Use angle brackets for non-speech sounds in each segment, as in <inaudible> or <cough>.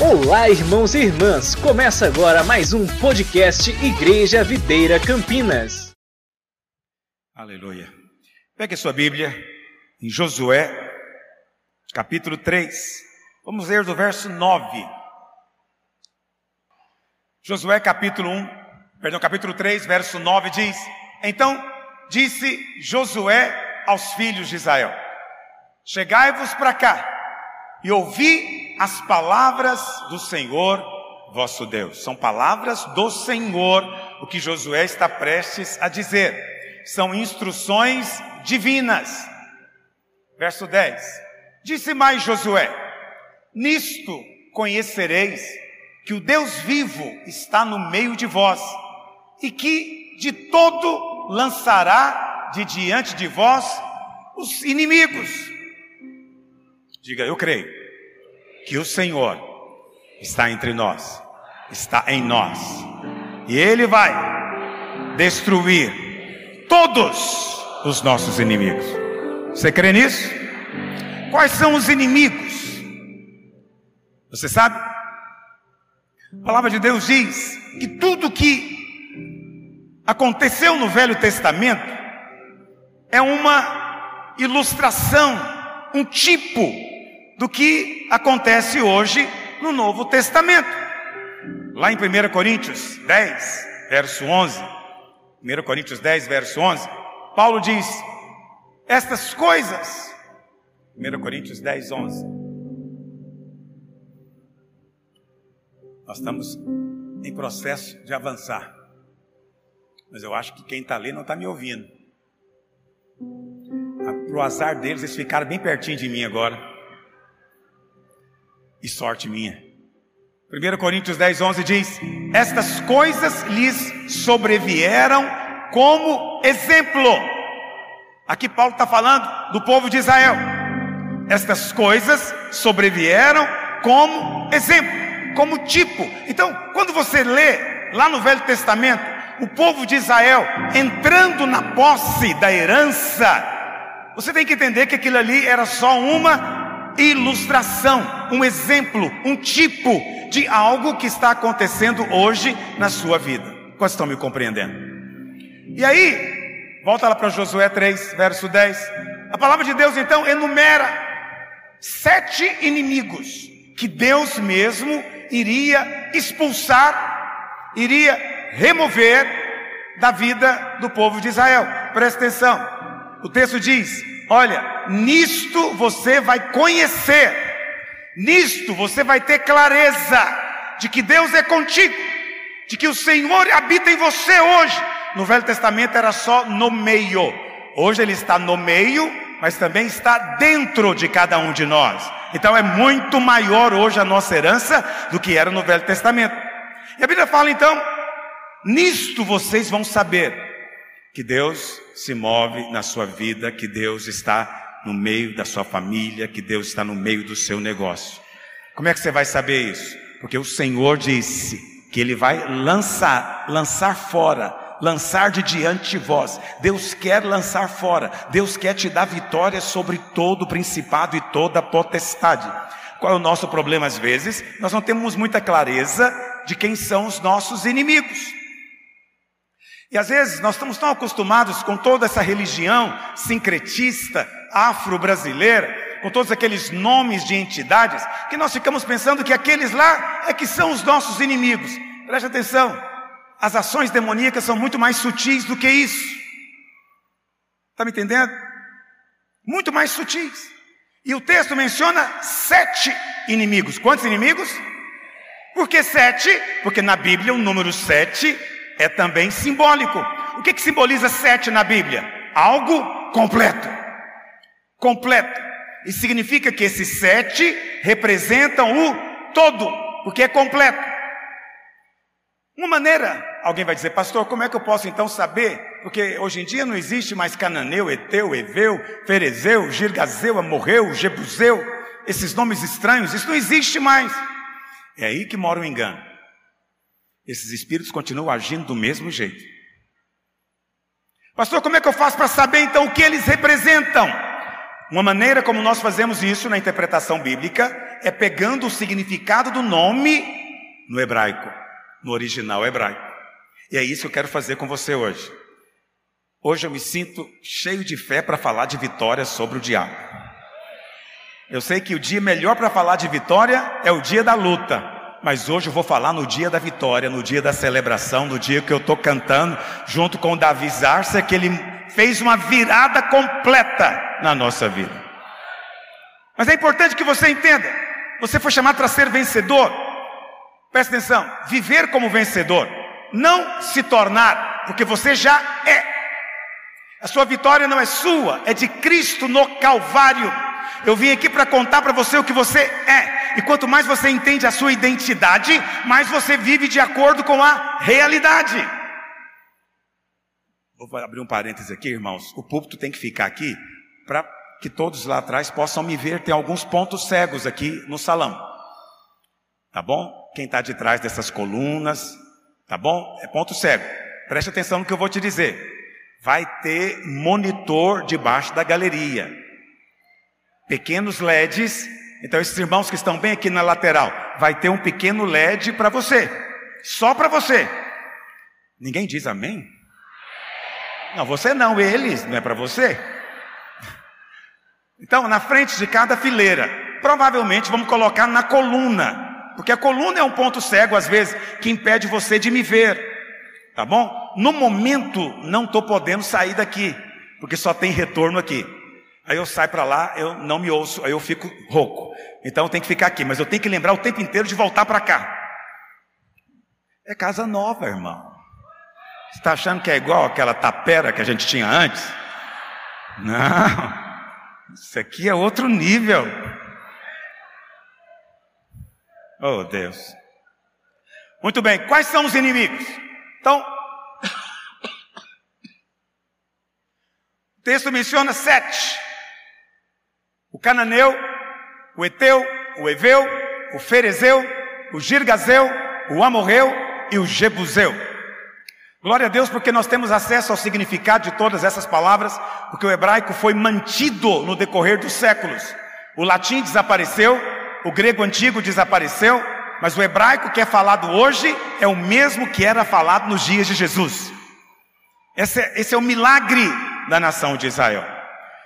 Olá, irmãos e irmãs! Começa agora mais um podcast Igreja Videira Campinas. Aleluia. Pegue sua Bíblia em Josué, capítulo 3. Vamos ler do verso 9. Josué, capítulo 1, perdão, capítulo 3, verso 9 diz: Então disse Josué aos filhos de Israel: Chegai-vos para cá e ouvi as palavras do Senhor vosso Deus. São palavras do Senhor o que Josué está prestes a dizer. São instruções divinas. Verso 10. Disse mais Josué: Nisto conhecereis que o Deus vivo está no meio de vós e que de todo lançará de diante de vós os inimigos Diga, eu creio que o Senhor está entre nós, está em nós, e Ele vai destruir todos os nossos inimigos. Você crê nisso? Quais são os inimigos? Você sabe? A palavra de Deus diz que tudo que aconteceu no Velho Testamento é uma ilustração, um tipo do que acontece hoje no Novo Testamento. Lá em 1 Coríntios 10, verso 11, 1 Coríntios 10, verso 11, Paulo diz: Estas coisas, 1 Coríntios 10, 11. Nós estamos em processo de avançar, mas eu acho que quem está ali não está me ouvindo. Para o azar deles, eles ficaram bem pertinho de mim agora e sorte minha. 1 Coríntios 10, 11 diz: Estas coisas lhes sobrevieram como exemplo. Aqui Paulo está falando do povo de Israel. Estas coisas sobrevieram como exemplo, como tipo. Então, quando você lê lá no Velho Testamento, o povo de Israel entrando na posse da herança, você tem que entender que aquilo ali era só uma ilustração, um exemplo, um tipo de algo que está acontecendo hoje na sua vida. Quantos estão me compreendendo? E aí, volta lá para Josué 3, verso 10. A palavra de Deus então enumera sete inimigos que Deus mesmo iria expulsar, iria remover da vida do povo de Israel. Presta atenção. O texto diz: Olha, nisto você vai conhecer, nisto você vai ter clareza de que Deus é contigo, de que o Senhor habita em você hoje. No Velho Testamento era só no meio, hoje Ele está no meio, mas também está dentro de cada um de nós. Então é muito maior hoje a nossa herança do que era no Velho Testamento. E a Bíblia fala então: nisto vocês vão saber que Deus se move na sua vida, que Deus está no meio da sua família, que Deus está no meio do seu negócio. Como é que você vai saber isso? Porque o Senhor disse que Ele vai lançar, lançar fora, lançar de diante de vós. Deus quer lançar fora, Deus quer te dar vitória sobre todo o principado e toda a potestade. Qual é o nosso problema às vezes? Nós não temos muita clareza de quem são os nossos inimigos. E às vezes nós estamos tão acostumados com toda essa religião sincretista, afro-brasileira, com todos aqueles nomes de entidades, que nós ficamos pensando que aqueles lá é que são os nossos inimigos. Preste atenção, as ações demoníacas são muito mais sutis do que isso. Está me entendendo? Muito mais sutis. E o texto menciona sete inimigos. Quantos inimigos? Por que sete? Porque na Bíblia o número sete é também simbólico. O que, que simboliza sete na Bíblia? Algo completo. Completo. E significa que esses sete representam o todo, porque é completo. Uma maneira, alguém vai dizer, pastor, como é que eu posso então saber? Porque hoje em dia não existe mais Cananeu, Eteu, Eveu, Ferezeu, Girgazeu, Amorreu, Jebuseu, esses nomes estranhos, isso não existe mais. É aí que mora o engano. Esses espíritos continuam agindo do mesmo jeito. Pastor, como é que eu faço para saber então o que eles representam? Uma maneira como nós fazemos isso na interpretação bíblica é pegando o significado do nome no hebraico, no original hebraico. E é isso que eu quero fazer com você hoje. Hoje eu me sinto cheio de fé para falar de vitória sobre o diabo. Eu sei que o dia melhor para falar de vitória é o dia da luta, mas hoje eu vou falar no dia da vitória, no dia da celebração, no dia que eu estou cantando junto com o Davi Zarça, que ele fez uma virada completa na nossa vida. Mas é importante que você entenda: você foi chamado para ser vencedor. Presta atenção: viver como vencedor, não se tornar, porque você já é. A sua vitória não é sua, é de Cristo no Calvário. Eu vim aqui para contar para você o que você é. E quanto mais você entende a sua identidade, mais você vive de acordo com a realidade. Vou abrir um parêntese aqui, irmãos. O púlpito tem que ficar aqui para que todos lá atrás possam me ver. Tem alguns pontos cegos aqui no salão. Tá bom? Quem está de trás dessas colunas, tá bom? É ponto cego. Preste atenção no que eu vou te dizer vai ter monitor debaixo da galeria. Pequenos LEDs. Então, esses irmãos que estão bem aqui na lateral, vai ter um pequeno LED para você. Só para você. Ninguém diz amém? Não, você não, eles, não é para você. Então, na frente de cada fileira, provavelmente vamos colocar na coluna, porque a coluna é um ponto cego às vezes que impede você de me ver. Tá bom? No momento, não estou podendo sair daqui, porque só tem retorno aqui. Aí eu saio para lá, eu não me ouço, aí eu fico rouco. Então eu tenho que ficar aqui, mas eu tenho que lembrar o tempo inteiro de voltar para cá. É casa nova, irmão. Você está achando que é igual aquela tapera que a gente tinha antes? Não. Isso aqui é outro nível. Oh, Deus. Muito bem, quais são os inimigos? Então, <coughs> o texto menciona sete: o cananeu, o eteu, o eveu, o ferezeu, o girgazeu, o amorreu e o jebuseu. Glória a Deus, porque nós temos acesso ao significado de todas essas palavras, porque o hebraico foi mantido no decorrer dos séculos. O latim desapareceu, o grego antigo desapareceu, mas o hebraico que é falado hoje é o mesmo que era falado nos dias de Jesus. Esse é, esse é o milagre da nação de Israel.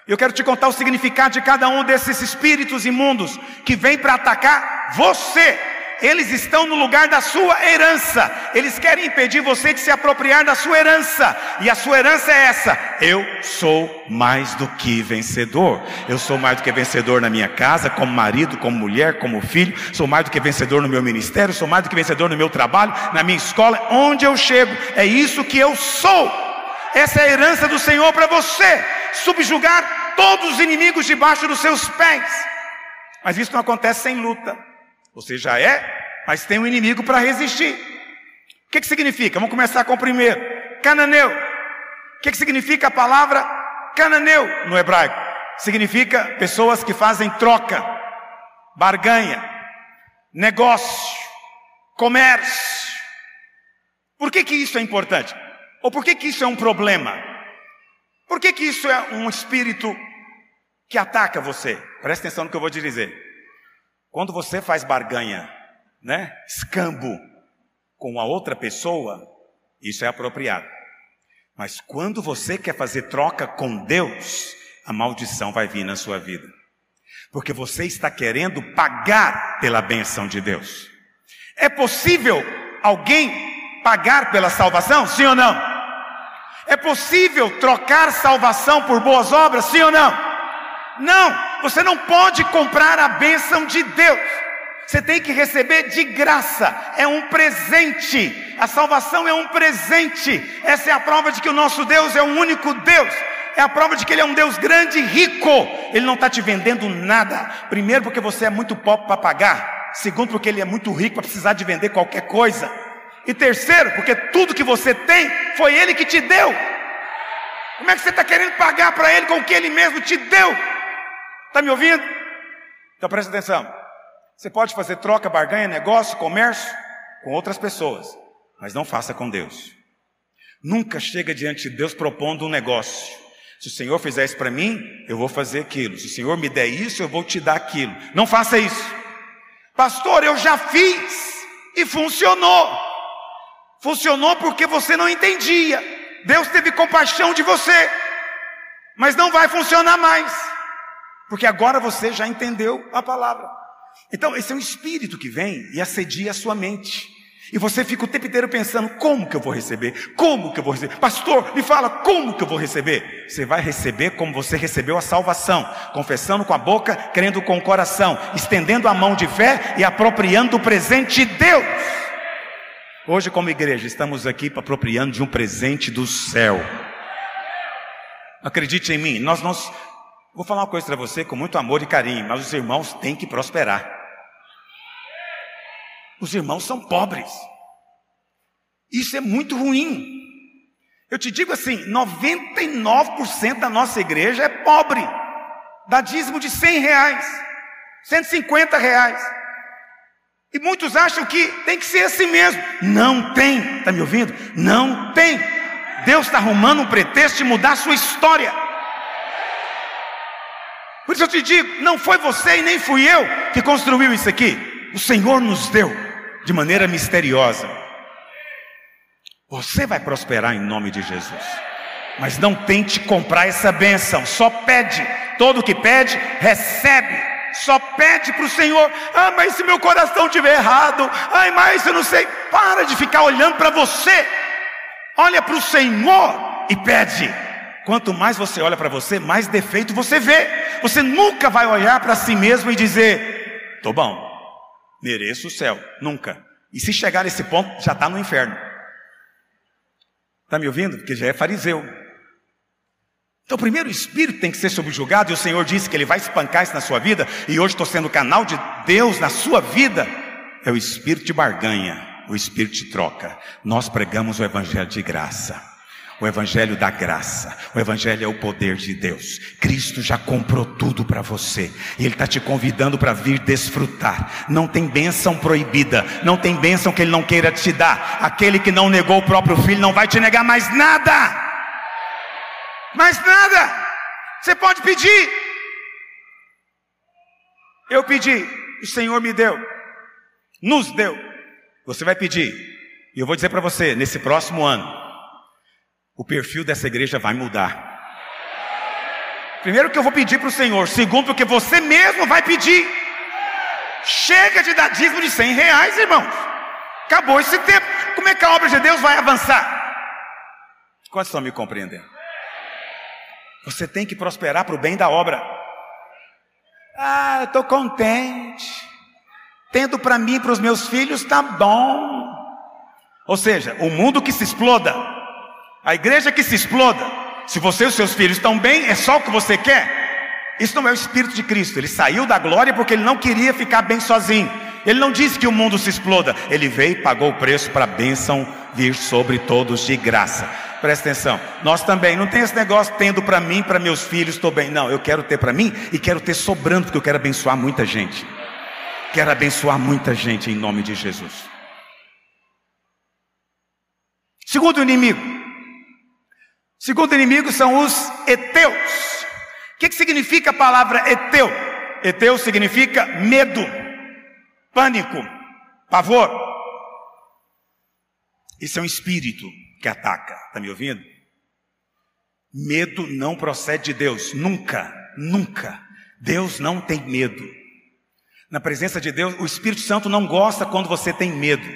Eu quero te contar o significado de cada um desses espíritos imundos que vem para atacar você. Eles estão no lugar da sua herança, eles querem impedir você de se apropriar da sua herança, e a sua herança é essa: eu sou mais do que vencedor, eu sou mais do que vencedor na minha casa, como marido, como mulher, como filho, sou mais do que vencedor no meu ministério, sou mais do que vencedor no meu trabalho, na minha escola, onde eu chego, é isso que eu sou. Essa é a herança do Senhor para você, subjugar todos os inimigos debaixo dos seus pés. Mas isso não acontece sem luta. Você já é, mas tem um inimigo para resistir. O que, que significa? Vamos começar com o primeiro. Cananeu. O que, que significa a palavra cananeu no hebraico? Significa pessoas que fazem troca, barganha, negócio, comércio. Por que, que isso é importante? Ou por que, que isso é um problema? Por que, que isso é um espírito que ataca você? Presta atenção no que eu vou te dizer. Quando você faz barganha, né? Escambo com a outra pessoa, isso é apropriado. Mas quando você quer fazer troca com Deus, a maldição vai vir na sua vida. Porque você está querendo pagar pela benção de Deus. É possível alguém pagar pela salvação? Sim ou não? É possível trocar salvação por boas obras? Sim ou não? Não, você não pode comprar a bênção de Deus. Você tem que receber de graça, é um presente. A salvação é um presente. Essa é a prova de que o nosso Deus é o único Deus. É a prova de que Ele é um Deus grande e rico. Ele não está te vendendo nada. Primeiro, porque você é muito pobre para pagar. Segundo, porque Ele é muito rico para precisar de vender qualquer coisa. E terceiro, porque tudo que você tem foi Ele que te deu. Como é que você está querendo pagar para Ele com o que Ele mesmo te deu? Está me ouvindo? Então presta atenção. Você pode fazer troca, barganha, negócio, comércio com outras pessoas, mas não faça com Deus. Nunca chega diante de Deus propondo um negócio. Se o Senhor fizer isso para mim, eu vou fazer aquilo. Se o Senhor me der isso, eu vou te dar aquilo. Não faça isso. Pastor, eu já fiz e funcionou. Funcionou porque você não entendia. Deus teve compaixão de você. Mas não vai funcionar mais. Porque agora você já entendeu a palavra. Então, esse é um espírito que vem e assedia a sua mente. E você fica o tempo inteiro pensando: como que eu vou receber? Como que eu vou receber? Pastor, me fala, como que eu vou receber? Você vai receber como você recebeu a salvação, confessando com a boca, crendo com o coração, estendendo a mão de fé e apropriando o presente de Deus. Hoje, como igreja, estamos aqui apropriando de um presente do céu. Acredite em mim, nós não. Vou falar uma coisa para você com muito amor e carinho, mas os irmãos têm que prosperar. Os irmãos são pobres. Isso é muito ruim. Eu te digo assim: 99% da nossa igreja é pobre. Dá dízimo de 100 reais, 150 reais. E muitos acham que tem que ser assim mesmo. Não tem, está me ouvindo? Não tem. Deus está arrumando um pretexto de mudar a sua história. Por isso eu te digo: não foi você e nem fui eu que construiu isso aqui. O Senhor nos deu de maneira misteriosa. Você vai prosperar em nome de Jesus. Mas não tente comprar essa bênção, só pede. Todo que pede, recebe. Só pede para o Senhor. Ah, mas se meu coração estiver errado, ai, mas eu não sei. Para de ficar olhando para você. Olha para o Senhor e pede. Quanto mais você olha para você, mais defeito você vê. Você nunca vai olhar para si mesmo e dizer: estou bom, mereço o céu. Nunca. E se chegar nesse ponto, já está no inferno. Está me ouvindo? Porque já é fariseu. Então, primeiro o espírito tem que ser subjugado, e o Senhor disse que Ele vai espancar isso na sua vida, e hoje estou sendo canal de Deus na sua vida. É o espírito de barganha, o espírito de troca. Nós pregamos o evangelho de graça. O Evangelho da graça, o Evangelho é o poder de Deus. Cristo já comprou tudo para você e Ele está te convidando para vir desfrutar. Não tem bênção proibida, não tem bênção que Ele não queira te dar. Aquele que não negou o próprio filho não vai te negar mais nada, mais nada. Você pode pedir. Eu pedi, o Senhor me deu, nos deu. Você vai pedir, e eu vou dizer para você, nesse próximo ano, o perfil dessa igreja vai mudar. Primeiro que eu vou pedir para o Senhor, segundo porque você mesmo vai pedir. Chega de dar dízimo de 100 reais, irmãos. Acabou esse tempo. Como é que a obra de Deus vai avançar? Quantos estão me compreendendo? Você tem que prosperar para o bem da obra. Ah, eu estou contente. Tendo para mim e para os meus filhos, está bom. Ou seja, o mundo que se exploda, a igreja que se exploda, se você e os seus filhos estão bem, é só o que você quer. Isso não é o Espírito de Cristo. Ele saiu da glória porque ele não queria ficar bem sozinho. Ele não disse que o mundo se exploda. Ele veio e pagou o preço para a bênção vir sobre todos de graça. Presta atenção. Nós também não tem esse negócio tendo para mim, para meus filhos, estou bem. Não, eu quero ter para mim e quero ter sobrando porque eu quero abençoar muita gente. Quero abençoar muita gente em nome de Jesus. Segundo inimigo, Segundo inimigo são os eteus. O que, que significa a palavra eteu? Eteu significa medo, pânico, pavor. Isso é um espírito que ataca. Está me ouvindo? Medo não procede de Deus, nunca, nunca. Deus não tem medo. Na presença de Deus, o Espírito Santo não gosta quando você tem medo.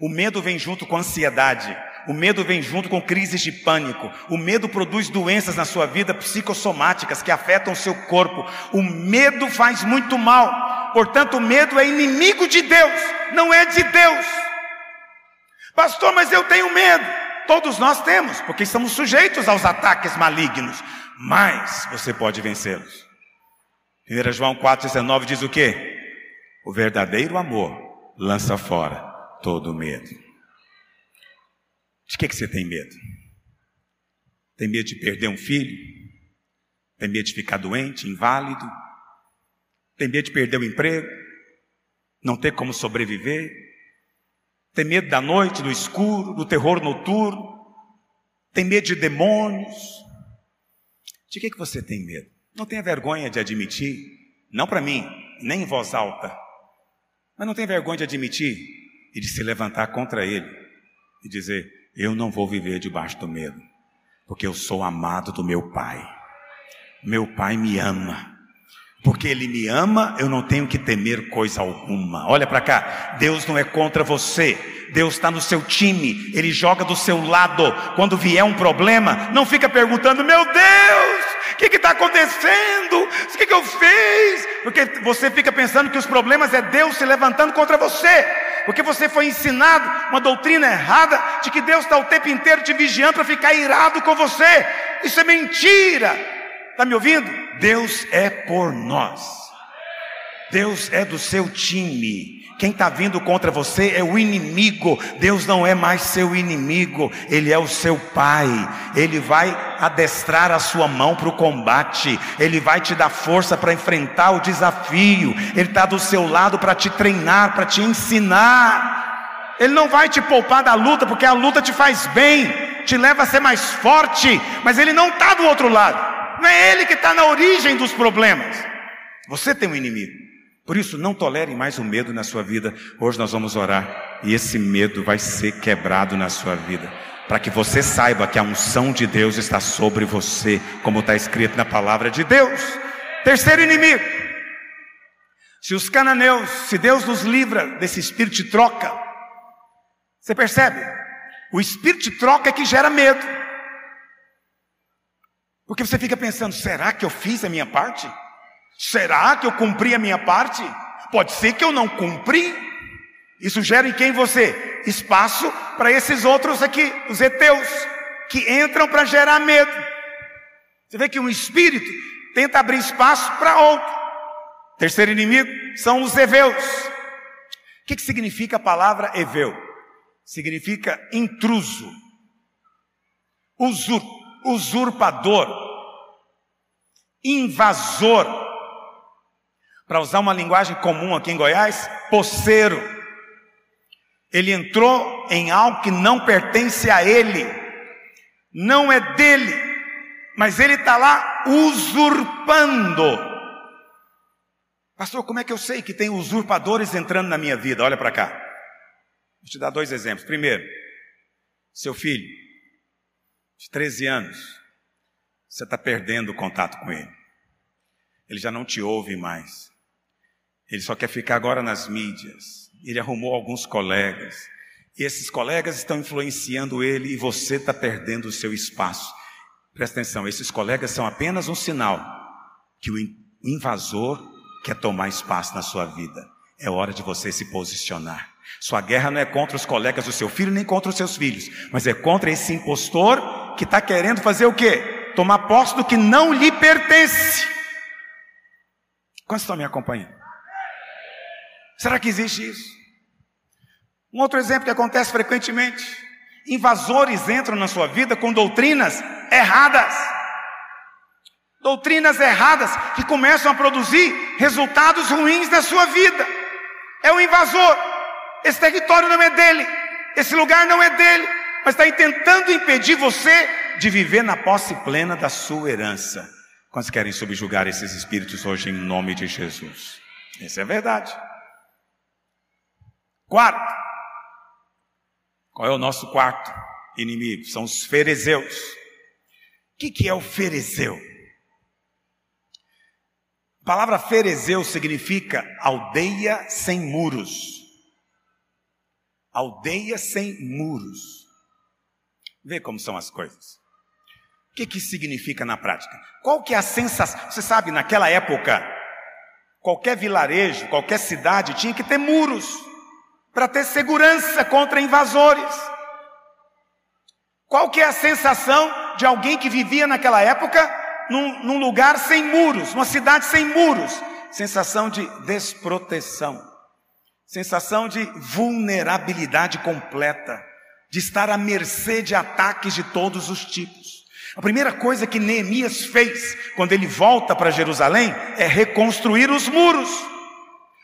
O medo vem junto com a ansiedade. O medo vem junto com crises de pânico. O medo produz doenças na sua vida psicossomáticas que afetam o seu corpo. O medo faz muito mal. Portanto, o medo é inimigo de Deus, não é de Deus. Pastor, mas eu tenho medo. Todos nós temos, porque estamos sujeitos aos ataques malignos. Mas você pode vencê-los. 1 João 4,19 diz o que? O verdadeiro amor lança fora todo medo. De que, que você tem medo? Tem medo de perder um filho? Tem medo de ficar doente, inválido? Tem medo de perder o emprego? Não ter como sobreviver? Tem medo da noite, do escuro, do terror noturno? Tem medo de demônios? De que, que você tem medo? Não tenha vergonha de admitir, não para mim, nem em voz alta. Mas não tem vergonha de admitir e de se levantar contra ele e dizer: Eu não vou viver debaixo do medo, porque eu sou amado do meu Pai. Meu Pai me ama. Porque Ele me ama, eu não tenho que temer coisa alguma. Olha para cá, Deus não é contra você, Deus está no seu time, Ele joga do seu lado. Quando vier um problema, não fica perguntando: Meu Deus, o que está acontecendo? O que, que eu fiz? Porque você fica pensando que os problemas é Deus se levantando contra você. Porque você foi ensinado uma doutrina errada de que Deus está o tempo inteiro te vigiando para ficar irado com você. Isso é mentira. Está me ouvindo? Deus é por nós. Deus é do seu time. Quem está vindo contra você é o inimigo. Deus não é mais seu inimigo, Ele é o seu Pai. Ele vai adestrar a sua mão para o combate, Ele vai te dar força para enfrentar o desafio, Ele está do seu lado para te treinar, para te ensinar. Ele não vai te poupar da luta, porque a luta te faz bem, te leva a ser mais forte, mas Ele não está do outro lado. Não é ele que está na origem dos problemas. Você tem um inimigo. Por isso, não tolere mais o medo na sua vida. Hoje nós vamos orar e esse medo vai ser quebrado na sua vida. Para que você saiba que a unção de Deus está sobre você, como está escrito na palavra de Deus. Terceiro inimigo. Se os cananeus, se Deus nos livra desse espírito de troca, você percebe? O espírito de troca é que gera medo. Porque você fica pensando: será que eu fiz a minha parte? Será que eu cumpri a minha parte? Pode ser que eu não cumpri. Isso gera em quem você? Espaço para esses outros aqui, os heteus, que entram para gerar medo. Você vê que um espírito tenta abrir espaço para outro. Terceiro inimigo são os heveus. O que, que significa a palavra heveu? Significa intruso, usurpador usurpador, invasor. Para usar uma linguagem comum aqui em Goiás, poceiro. Ele entrou em algo que não pertence a ele, não é dele, mas ele está lá usurpando. Pastor, como é que eu sei que tem usurpadores entrando na minha vida? Olha para cá. Vou te dar dois exemplos. Primeiro, seu filho de 13 anos, você está perdendo o contato com ele. Ele já não te ouve mais. Ele só quer ficar agora nas mídias. Ele arrumou alguns colegas. E esses colegas estão influenciando ele e você está perdendo o seu espaço. Presta atenção, esses colegas são apenas um sinal que o invasor quer tomar espaço na sua vida. É hora de você se posicionar. Sua guerra não é contra os colegas do seu filho nem contra os seus filhos, mas é contra esse impostor que está querendo fazer o quê? Tomar posse do que não lhe pertence. Quantos estão me acompanhando? Será que existe isso? Um outro exemplo que acontece frequentemente: invasores entram na sua vida com doutrinas erradas. Doutrinas erradas que começam a produzir resultados ruins na sua vida. É o invasor. Esse território não é dele. Esse lugar não é dele mas está tentando impedir você de viver na posse plena da sua herança. Quantos querem subjugar esses espíritos hoje em nome de Jesus? Essa é a verdade. Quarto, qual é o nosso quarto inimigo? São os fariseus. O que, é o ferezeu? A palavra ferezeu significa aldeia sem muros. Aldeia sem muros. Vê como são as coisas. O que, que significa na prática? Qual que é a sensação? Você sabe, naquela época, qualquer vilarejo, qualquer cidade tinha que ter muros para ter segurança contra invasores. Qual que é a sensação de alguém que vivia naquela época num, num lugar sem muros, uma cidade sem muros? Sensação de desproteção, sensação de vulnerabilidade completa de estar à mercê de ataques de todos os tipos. A primeira coisa que Neemias fez quando ele volta para Jerusalém é reconstruir os muros,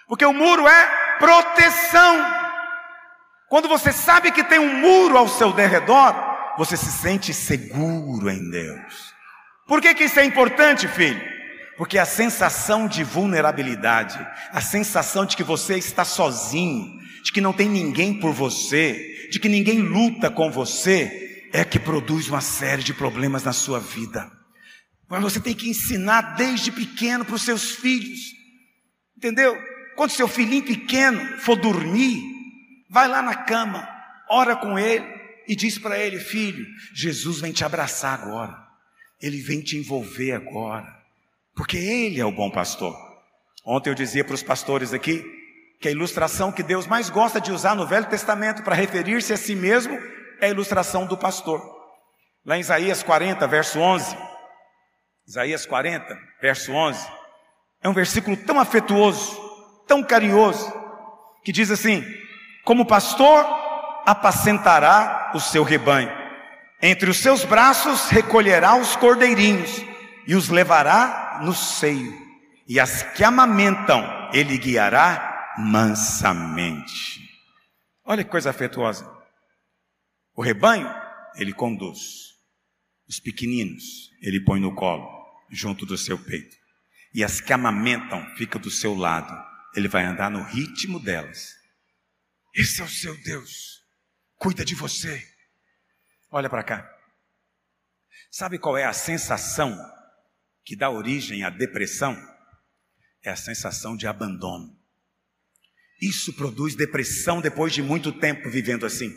porque o muro é proteção. Quando você sabe que tem um muro ao seu derredor, você se sente seguro em Deus. Por que, que isso é importante, filho? Porque a sensação de vulnerabilidade, a sensação de que você está sozinho, de que não tem ninguém por você, de que ninguém luta com você, é que produz uma série de problemas na sua vida. Mas você tem que ensinar desde pequeno para os seus filhos, entendeu? Quando seu filhinho pequeno for dormir, vai lá na cama, ora com ele e diz para ele: Filho, Jesus vem te abraçar agora, ele vem te envolver agora porque Ele é o bom pastor. Ontem eu dizia para os pastores aqui que a ilustração que Deus mais gosta de usar no Velho Testamento para referir-se a si mesmo é a ilustração do pastor. Lá em Isaías 40, verso 11. Isaías 40, verso 11. É um versículo tão afetuoso, tão carinhoso, que diz assim: Como pastor apacentará o seu rebanho, entre os seus braços recolherá os cordeirinhos e os levará no seio, e as que amamentam, ele guiará mansamente. Olha que coisa afetuosa. O rebanho, ele conduz. Os pequeninos, ele põe no colo, junto do seu peito. E as que amamentam, ficam do seu lado. Ele vai andar no ritmo delas. Esse é o seu Deus. Cuida de você. Olha para cá. Sabe qual é a sensação que dá origem à depressão é a sensação de abandono. Isso produz depressão depois de muito tempo vivendo assim.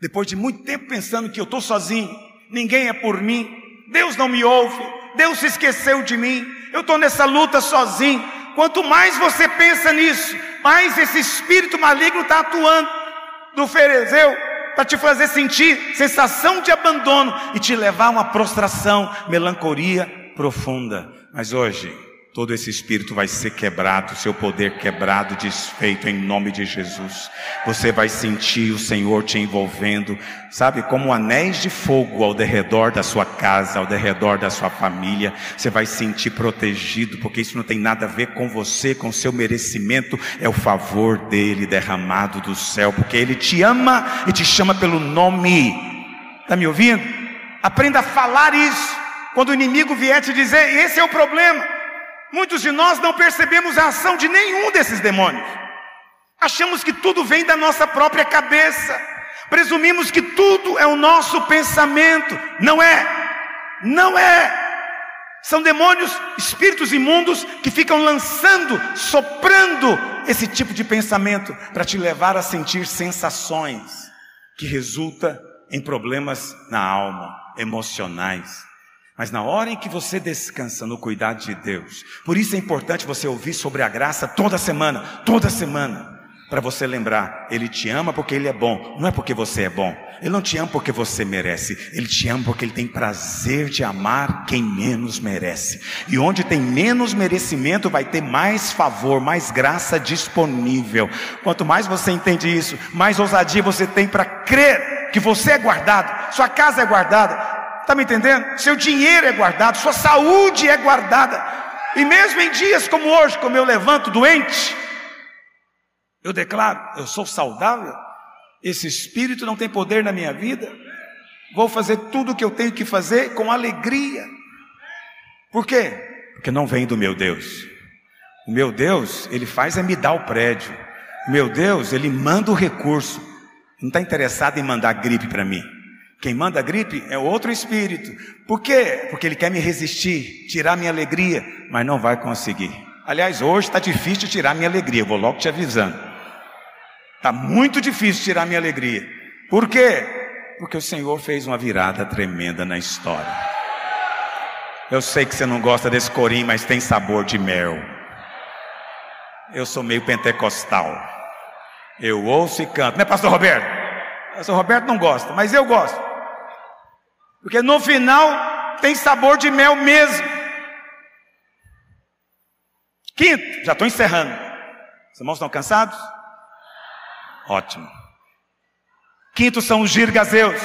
Depois de muito tempo pensando que eu estou sozinho, ninguém é por mim, Deus não me ouve, Deus se esqueceu de mim, eu estou nessa luta sozinho. Quanto mais você pensa nisso, mais esse espírito maligno está atuando. Do ferezeu para te fazer sentir sensação de abandono e te levar a uma prostração, melancolia, profunda, mas hoje todo esse espírito vai ser quebrado, seu poder quebrado, desfeito em nome de Jesus. Você vai sentir o Senhor te envolvendo, sabe, como anéis de fogo ao derredor da sua casa, ao derredor da sua família. Você vai sentir protegido, porque isso não tem nada a ver com você, com seu merecimento, é o favor dele derramado do céu, porque ele te ama e te chama pelo nome. Está me ouvindo? Aprenda a falar isso. Quando o inimigo vier te dizer, esse é o problema. Muitos de nós não percebemos a ação de nenhum desses demônios. Achamos que tudo vem da nossa própria cabeça. Presumimos que tudo é o nosso pensamento. Não é. Não é. São demônios, espíritos imundos que ficam lançando, soprando esse tipo de pensamento para te levar a sentir sensações que resulta em problemas na alma, emocionais. Mas na hora em que você descansa no cuidado de Deus, por isso é importante você ouvir sobre a graça toda semana, toda semana, para você lembrar, Ele te ama porque Ele é bom, não é porque você é bom. Ele não te ama porque você merece, Ele te ama porque Ele tem prazer de amar quem menos merece. E onde tem menos merecimento, vai ter mais favor, mais graça disponível. Quanto mais você entende isso, mais ousadia você tem para crer que você é guardado, sua casa é guardada, Está me entendendo? Seu dinheiro é guardado, sua saúde é guardada. E mesmo em dias como hoje, como eu levanto doente, eu declaro: eu sou saudável, esse espírito não tem poder na minha vida, vou fazer tudo o que eu tenho que fazer com alegria. Por quê? Porque não vem do meu Deus. O meu Deus, ele faz é me dar o prédio. O meu Deus, ele manda o recurso. Não está interessado em mandar gripe para mim. Quem manda a gripe é outro espírito. Por quê? Porque ele quer me resistir, tirar minha alegria, mas não vai conseguir. Aliás, hoje está difícil tirar minha alegria, vou logo te avisando. Está muito difícil tirar minha alegria. Por quê? Porque o Senhor fez uma virada tremenda na história. Eu sei que você não gosta desse corinho, mas tem sabor de mel. Eu sou meio pentecostal. Eu ouço e canto, né, Pastor Roberto? Pastor Roberto não gosta, mas eu gosto. Porque no final tem sabor de mel mesmo. Quinto, já estou encerrando. Os irmãos estão cansados? Ótimo. Quinto são os girgazeus.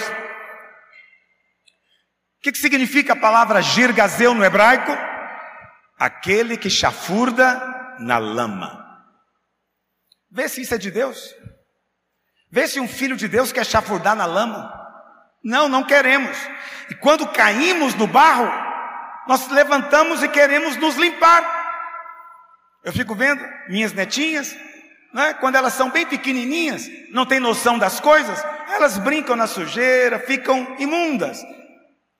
O que, que significa a palavra girgazeu no hebraico? Aquele que chafurda na lama. Vê se isso é de Deus. Vê se um filho de Deus quer chafurdar na lama. Não, não queremos. E quando caímos no barro, nós levantamos e queremos nos limpar. Eu fico vendo minhas netinhas, né, quando elas são bem pequenininhas, não têm noção das coisas, elas brincam na sujeira, ficam imundas.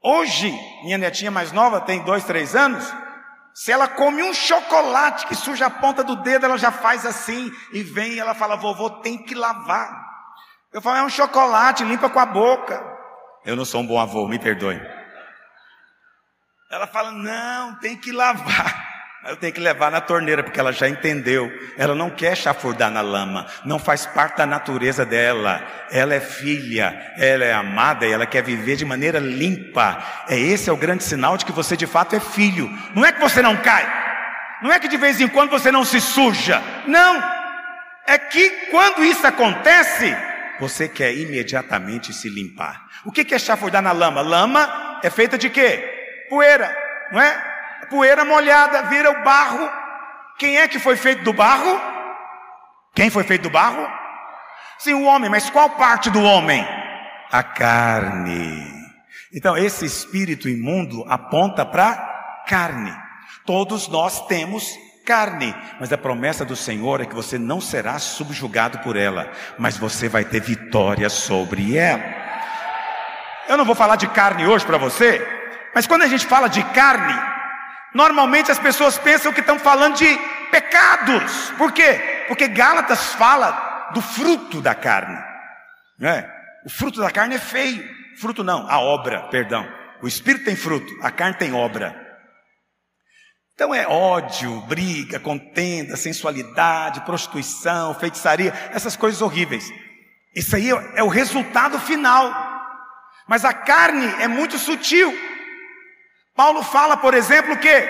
Hoje, minha netinha mais nova tem dois, três anos, se ela come um chocolate que suja a ponta do dedo, ela já faz assim e vem e ela fala: vovô, tem que lavar. Eu falo: é um chocolate, limpa com a boca. Eu não sou um bom avô, me perdoe. Ela fala: não, tem que lavar. Eu tenho que levar na torneira, porque ela já entendeu. Ela não quer chafurdar na lama, não faz parte da natureza dela. Ela é filha, ela é amada e ela quer viver de maneira limpa. É esse é o grande sinal de que você de fato é filho. Não é que você não cai, não é que de vez em quando você não se suja. Não, é que quando isso acontece, você quer imediatamente se limpar. O que é chafurdar na lama? Lama é feita de quê? Poeira, não é? poeira molhada vira o barro. Quem é que foi feito do barro? Quem foi feito do barro? Sim, o homem, mas qual parte do homem? A carne. Então, esse espírito imundo aponta para carne. Todos nós temos carne, mas a promessa do Senhor é que você não será subjugado por ela, mas você vai ter vitória sobre ela. Eu não vou falar de carne hoje para você, mas quando a gente fala de carne, Normalmente as pessoas pensam que estão falando de pecados. Por quê? Porque Gálatas fala do fruto da carne. Né? O fruto da carne é feio. Fruto não, a obra, perdão. O espírito tem fruto, a carne tem obra. Então é ódio, briga, contenda, sensualidade, prostituição, feitiçaria, essas coisas horríveis. Isso aí é o resultado final. Mas a carne é muito sutil. Paulo fala, por exemplo, que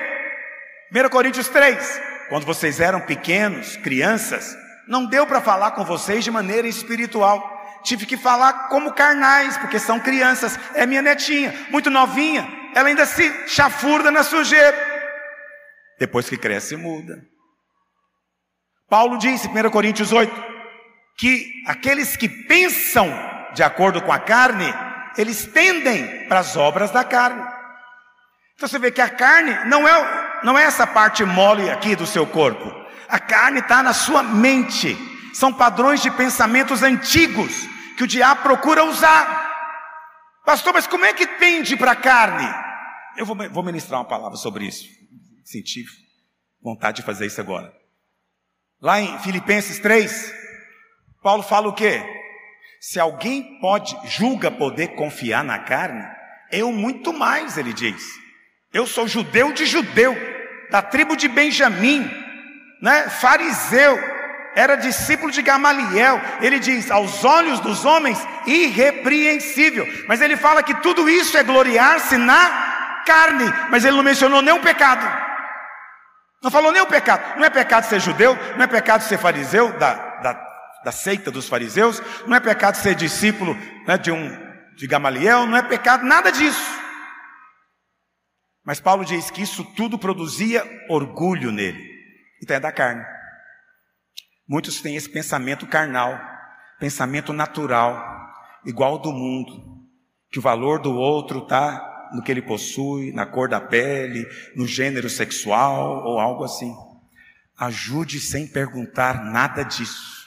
1 Coríntios 3, quando vocês eram pequenos, crianças, não deu para falar com vocês de maneira espiritual. Tive que falar como carnais, porque são crianças. É minha netinha, muito novinha, ela ainda se chafurda na sujeira. Depois que cresce, muda. Paulo disse, 1 Coríntios 8, que aqueles que pensam de acordo com a carne, eles tendem para as obras da carne. Então você vê que a carne não é, não é essa parte mole aqui do seu corpo. A carne está na sua mente. São padrões de pensamentos antigos que o diabo procura usar. Pastor, mas como é que tende para a carne? Eu vou, vou ministrar uma palavra sobre isso. Senti vontade de fazer isso agora. Lá em Filipenses 3, Paulo fala o quê? Se alguém pode, julga poder confiar na carne, eu muito mais, ele diz. Eu sou judeu de judeu, da tribo de Benjamim, né? fariseu, era discípulo de Gamaliel. Ele diz, aos olhos dos homens, irrepreensível. Mas ele fala que tudo isso é gloriar-se na carne, mas ele não mencionou nenhum pecado. Não falou nenhum pecado. Não é pecado ser judeu, não é pecado ser fariseu, da, da, da seita dos fariseus, não é pecado ser discípulo né, de um de Gamaliel, não é pecado, nada disso. Mas Paulo diz que isso tudo produzia orgulho nele. Então é da carne. Muitos têm esse pensamento carnal, pensamento natural, igual do mundo, que o valor do outro está no que ele possui, na cor da pele, no gênero sexual ou algo assim. Ajude sem perguntar nada disso.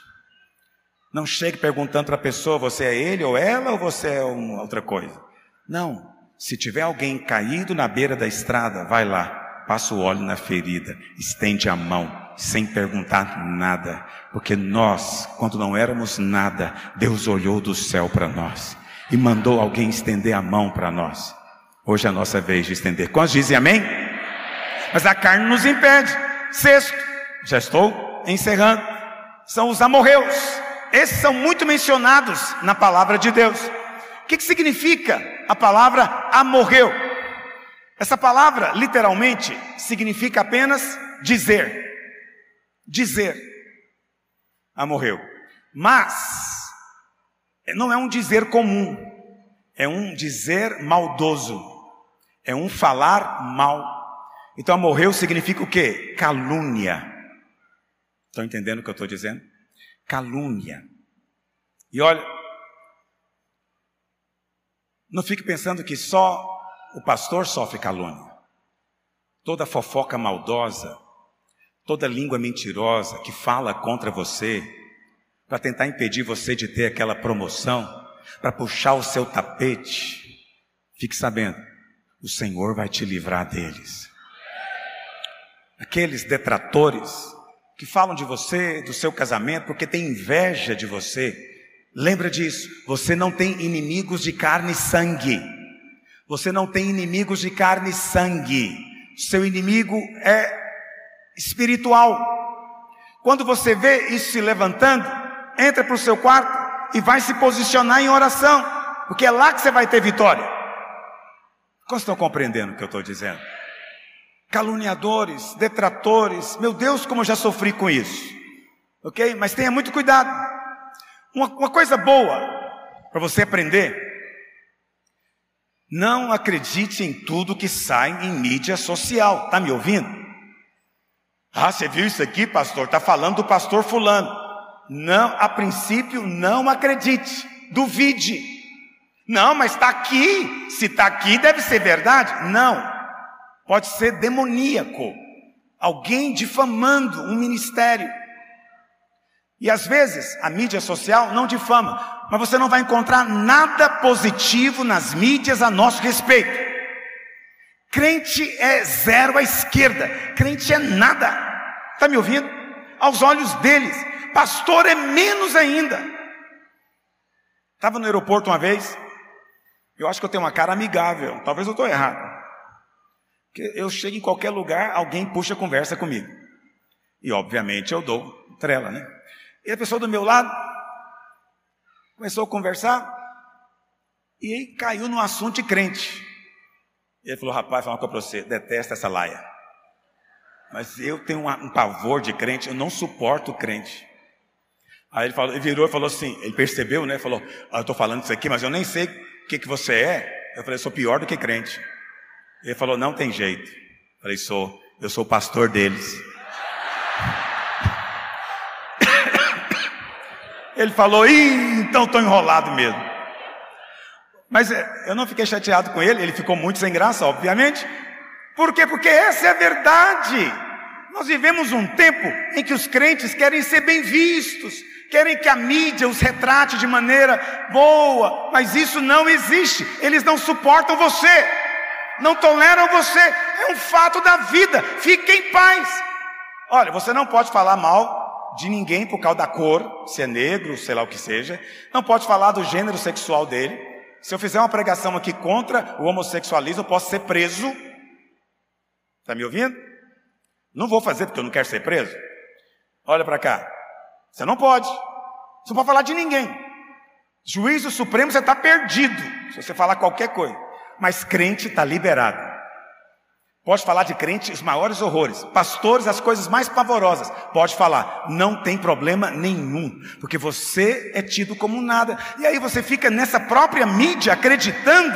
Não chegue perguntando para a pessoa: você é ele ou ela ou você é uma outra coisa. Não. Se tiver alguém caído na beira da estrada, vai lá, passa o óleo na ferida, estende a mão, sem perguntar nada, porque nós, quando não éramos nada, Deus olhou do céu para nós e mandou alguém estender a mão para nós. Hoje é a nossa vez de estender. Quantos dizem amém? Mas a carne nos impede. Sexto, já estou encerrando, são os amorreus. Esses são muito mencionados na palavra de Deus. O que, que significa a palavra amorreu? Essa palavra, literalmente, significa apenas dizer. Dizer. Amorreu. Mas, não é um dizer comum, é um dizer maldoso, é um falar mal. Então, amorreu significa o quê? Calúnia. Estão entendendo o que eu estou dizendo? Calúnia. E olha, não fique pensando que só o pastor sofre calúnia. toda fofoca maldosa, toda língua mentirosa que fala contra você, para tentar impedir você de ter aquela promoção, para puxar o seu tapete, fique sabendo, o Senhor vai te livrar deles. Aqueles detratores que falam de você, do seu casamento, porque tem inveja de você, lembra disso, você não tem inimigos de carne e sangue. Você não tem inimigos de carne e sangue. Seu inimigo é espiritual. Quando você vê isso se levantando, entra para o seu quarto e vai se posicionar em oração, porque é lá que você vai ter vitória. Como estão compreendendo o que eu estou dizendo? Caluniadores, detratores, meu Deus, como eu já sofri com isso. Ok? Mas tenha muito cuidado. Uma, uma coisa boa para você aprender não acredite em tudo que sai em mídia social. Está me ouvindo? Ah, você viu isso aqui, pastor? Está falando do pastor fulano. Não, a princípio, não acredite. Duvide. Não, mas está aqui. Se está aqui, deve ser verdade. Não. Pode ser demoníaco. Alguém difamando um ministério. E às vezes a mídia social não difama, mas você não vai encontrar nada positivo nas mídias a nosso respeito. Crente é zero à esquerda, crente é nada. Está me ouvindo? Aos olhos deles, pastor é menos ainda. Estava no aeroporto uma vez, eu acho que eu tenho uma cara amigável, talvez eu estou errado. Porque eu chego em qualquer lugar, alguém puxa conversa comigo. E obviamente eu dou trela, né? E a pessoa do meu lado começou a conversar e aí caiu no assunto de crente. Ele falou: Rapaz, fala uma para você, detesta essa laia. Mas eu tenho um, pavor de crente, eu não suporto crente. Aí ele, falou, ele virou e falou assim: Ele percebeu, né? Falou: ah, Eu estou falando isso aqui, mas eu nem sei que, que você é. Eu falei: Sou pior do que crente. Ele falou: Não tem jeito. Eu falei: Sou, eu sou o pastor deles. <coughs> Ele falou, Ih, então estou enrolado mesmo. Mas é, eu não fiquei chateado com ele, ele ficou muito sem graça, obviamente. Por quê? Porque essa é a verdade. Nós vivemos um tempo em que os crentes querem ser bem vistos, querem que a mídia os retrate de maneira boa, mas isso não existe. Eles não suportam você, não toleram você, é um fato da vida. Fique em paz. Olha, você não pode falar mal de ninguém por causa da cor, se é negro, sei lá o que seja. Não pode falar do gênero sexual dele. Se eu fizer uma pregação aqui contra o homossexualismo, eu posso ser preso. Está me ouvindo? Não vou fazer porque eu não quero ser preso. Olha para cá. Você não pode. Você não pode falar de ninguém. Juízo Supremo você está perdido. Se você falar qualquer coisa. Mas crente está liberado. Pode falar de crente os maiores horrores, pastores as coisas mais pavorosas. Pode falar, não tem problema nenhum, porque você é tido como nada. E aí você fica nessa própria mídia acreditando.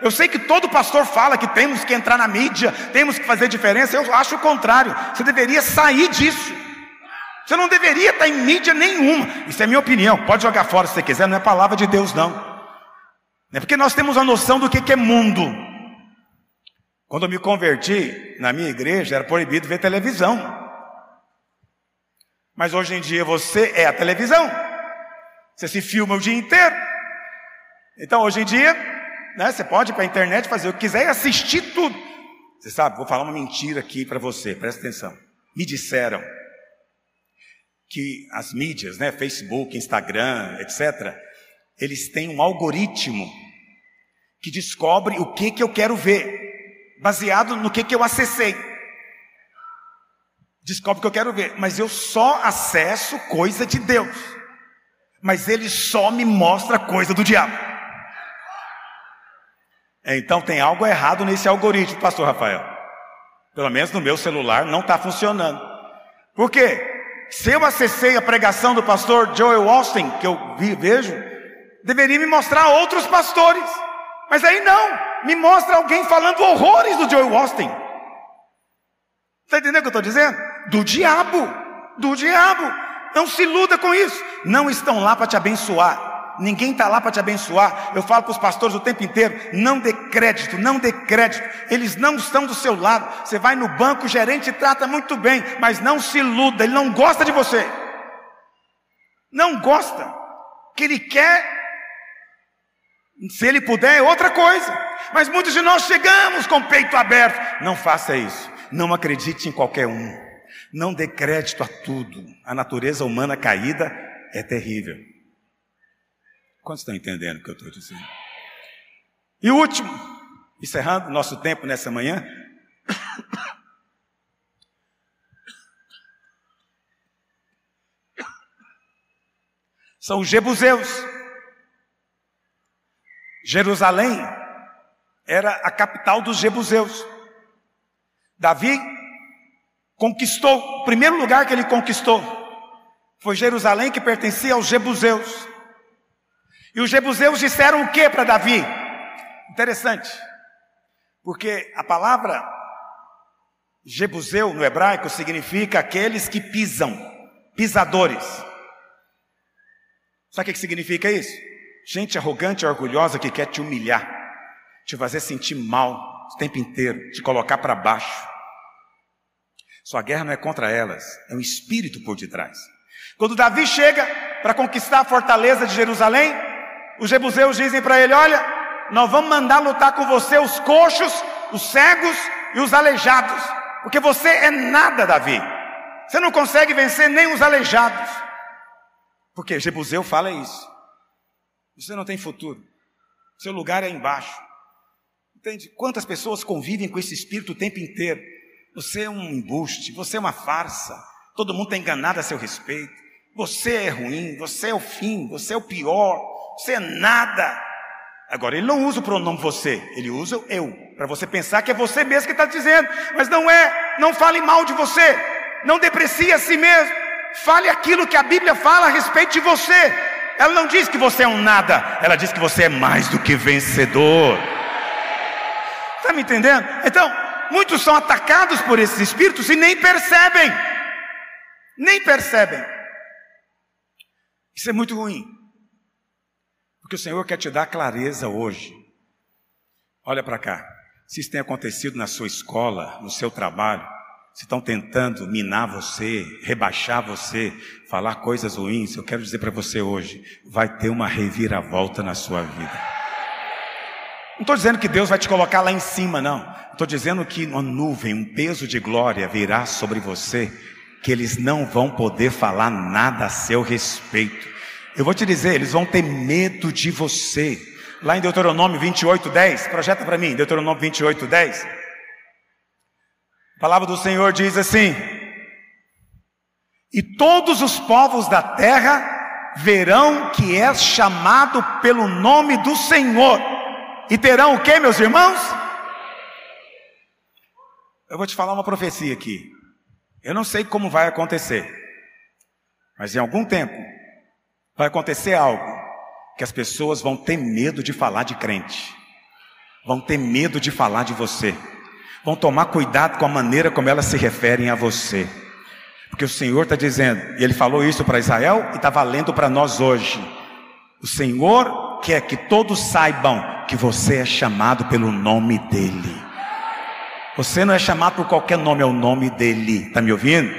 Eu sei que todo pastor fala que temos que entrar na mídia, temos que fazer diferença. Eu acho o contrário. Você deveria sair disso. Você não deveria estar em mídia nenhuma. Isso é minha opinião. Pode jogar fora se você quiser, não é palavra de Deus, não. É porque nós temos a noção do que é mundo. Quando eu me converti, na minha igreja era proibido ver televisão. Mas hoje em dia você é a televisão. Você se filma o dia inteiro. Então hoje em dia, né, você pode ir para a internet fazer o que quiser e assistir tudo. Você sabe, vou falar uma mentira aqui para você, presta atenção. Me disseram que as mídias, né, Facebook, Instagram, etc., eles têm um algoritmo que descobre o que, que eu quero ver baseado no que, que eu acessei. Descobre o que eu quero ver, mas eu só acesso coisa de Deus, mas ele só me mostra coisa do diabo. Então tem algo errado nesse algoritmo, Pastor Rafael. Pelo menos no meu celular não está funcionando. Por quê? Se eu acessei a pregação do pastor Joel Austin, que eu vi, vejo, deveria me mostrar outros pastores. Mas aí não me mostra alguém falando horrores do Joel Austin. Está entendendo o que eu estou dizendo? Do diabo, do diabo. Não se iluda com isso. Não estão lá para te abençoar. Ninguém está lá para te abençoar. Eu falo para os pastores o tempo inteiro: não dê crédito, não dê crédito. Eles não estão do seu lado. Você vai no banco, o gerente trata muito bem, mas não se iluda, ele não gosta de você. Não gosta. O que ele quer, se ele puder, é outra coisa. Mas muitos de nós chegamos com o peito aberto. Não faça isso. Não acredite em qualquer um. Não dê crédito a tudo. A natureza humana caída é terrível. Quantos estão entendendo o que eu estou dizendo? E último, encerrando nosso tempo nessa manhã. São os Jebuseus. Jerusalém era a capital dos Jebuseus. Davi conquistou, o primeiro lugar que ele conquistou foi Jerusalém, que pertencia aos Jebuseus. E os Jebuseus disseram o que para Davi? Interessante, porque a palavra Jebuseu no hebraico significa aqueles que pisam, pisadores. Sabe o que significa isso? Gente arrogante e orgulhosa que quer te humilhar, te fazer sentir mal o tempo inteiro, te colocar para baixo. Sua guerra não é contra elas, é um espírito por detrás. Quando Davi chega para conquistar a fortaleza de Jerusalém, os jebuseus dizem para ele: Olha, nós vamos mandar lutar com você os coxos, os cegos e os aleijados, porque você é nada, Davi. Você não consegue vencer nem os aleijados. Porque Jebuseu fala isso. Você não tem futuro. Seu lugar é embaixo. Entende? Quantas pessoas convivem com esse espírito o tempo inteiro? Você é um embuste, você é uma farsa, todo mundo está enganado a seu respeito. Você é ruim, você é o fim, você é o pior, você é nada. Agora, ele não usa o pronome você, ele usa o eu, para você pensar que é você mesmo que está dizendo, mas não é, não fale mal de você, não deprecie a si mesmo, fale aquilo que a Bíblia fala a respeito de você. Ela não diz que você é um nada, ela diz que você é mais do que vencedor. Está me entendendo? Então, muitos são atacados por esses espíritos e nem percebem. Nem percebem. Isso é muito ruim. Porque o Senhor quer te dar clareza hoje. Olha para cá. Se isso tem acontecido na sua escola, no seu trabalho, se estão tentando minar você, rebaixar você, falar coisas ruins, eu quero dizer para você hoje: vai ter uma reviravolta na sua vida. Não estou dizendo que Deus vai te colocar lá em cima, não. Estou dizendo que uma nuvem, um peso de glória virá sobre você, que eles não vão poder falar nada a seu respeito. Eu vou te dizer, eles vão ter medo de você. Lá em Deuteronômio 28, 10, projeta para mim, Deuteronômio 28, 10. A palavra do Senhor diz assim: E todos os povos da terra verão que és chamado pelo nome do Senhor e terão o que, meus irmãos? Eu vou te falar uma profecia aqui. Eu não sei como vai acontecer, mas em algum tempo vai acontecer algo que as pessoas vão ter medo de falar de crente, vão ter medo de falar de você, vão tomar cuidado com a maneira como elas se referem a você, porque o Senhor está dizendo, e Ele falou isso para Israel e está valendo para nós hoje. O Senhor quer que todos saibam que você é chamado pelo nome dEle. Você não é chamado por qualquer nome, é o nome dEle. Está me ouvindo?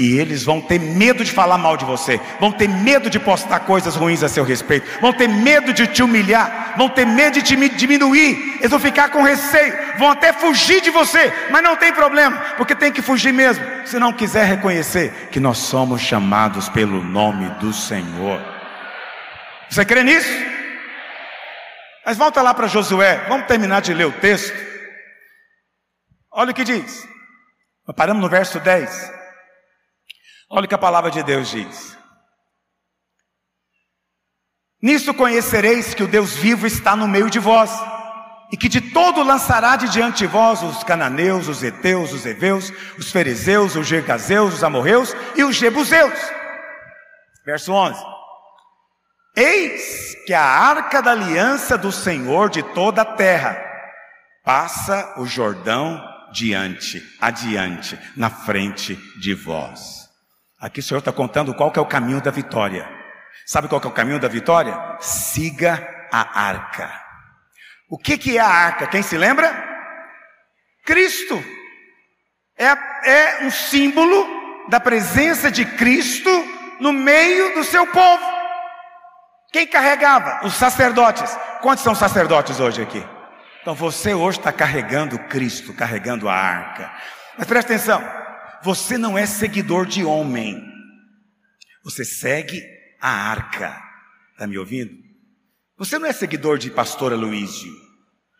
E eles vão ter medo de falar mal de você, vão ter medo de postar coisas ruins a seu respeito, vão ter medo de te humilhar, vão ter medo de te diminuir, eles vão ficar com receio, vão até fugir de você, mas não tem problema, porque tem que fugir mesmo, se não quiser reconhecer que nós somos chamados pelo nome do Senhor. Você crê nisso? Mas volta lá para Josué, vamos terminar de ler o texto. Olha o que diz. Paramos no verso 10. Olha o que a palavra de Deus diz. Nisso conhecereis que o Deus vivo está no meio de vós, e que de todo lançará de diante de vós os cananeus, os heteus, os heveus, os fariseus, os gergazeus, os amorreus e os jebuseus. Verso 11. Eis que a arca da aliança do Senhor de toda a terra passa o Jordão diante, adiante, na frente de vós. Aqui o Senhor está contando qual que é o caminho da vitória. Sabe qual é o caminho da vitória? Siga a arca. O que, que é a arca? Quem se lembra? Cristo. É, é um símbolo da presença de Cristo no meio do seu povo. Quem carregava? Os sacerdotes. Quantos são sacerdotes hoje aqui? Então você hoje está carregando Cristo, carregando a arca. Mas preste atenção: você não é seguidor de homem, você segue a arca. Está me ouvindo? Você não é seguidor de pastor Aloísio.